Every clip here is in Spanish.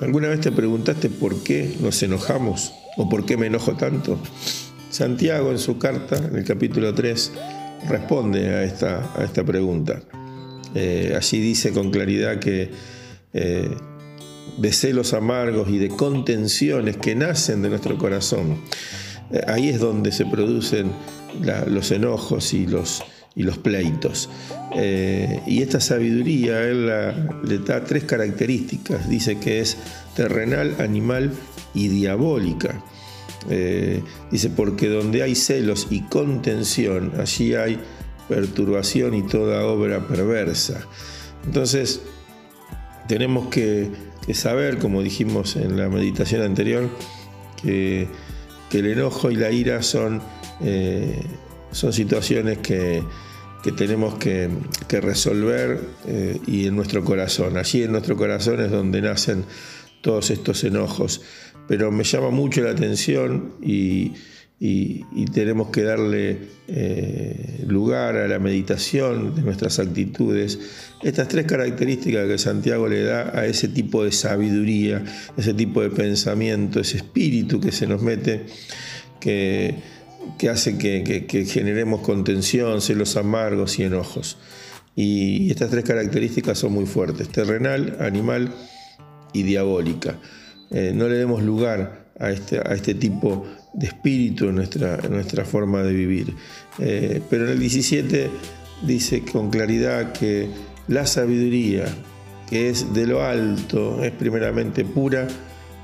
¿Alguna vez te preguntaste por qué nos enojamos o por qué me enojo tanto? Santiago en su carta, en el capítulo 3, responde a esta, a esta pregunta. Eh, allí dice con claridad que eh, de celos amargos y de contenciones que nacen de nuestro corazón, eh, ahí es donde se producen los enojos y los, y los pleitos. y esta sabiduría él le da tres características. Dice que es terrenal, animal y diabólica. dice, porque donde hay celos y contención, allí hay perturbación y toda obra perversa. Entonces, tenemos que, saber, como dijimos en la meditación anterior, que, el enojo y la ira son, eh, son situaciones que, tenemos que, resolver eh, y en nuestro corazón. Allí en nuestro corazón es donde nacen todos estos enojos. Pero me llama mucho la atención y, y, tenemos que darle eh, lugar a la meditación de nuestras actitudes. Estas tres características que Santiago le da a ese tipo de sabiduría, ese tipo de pensamiento, ese espíritu que se nos mete, que, hace que, que, generemos contención, celos amargos y enojos. Y estas tres características son muy fuertes, terrenal, animal y diabólica. Eh, no le demos lugar a este, a este tipo de espíritu en nuestra, nuestra forma de vivir. Eh, pero en el 17 dice con claridad que la sabiduría, que es de lo alto, es primeramente pura,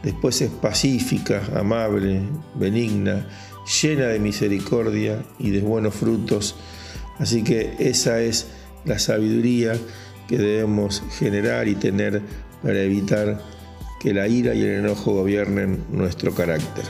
después es pacífica, amable, benigna, llena de misericordia y de buenos frutos. Así que esa es la sabiduría que debemos generar y tener para evitar que la ira y el enojo gobiernen nuestro carácter.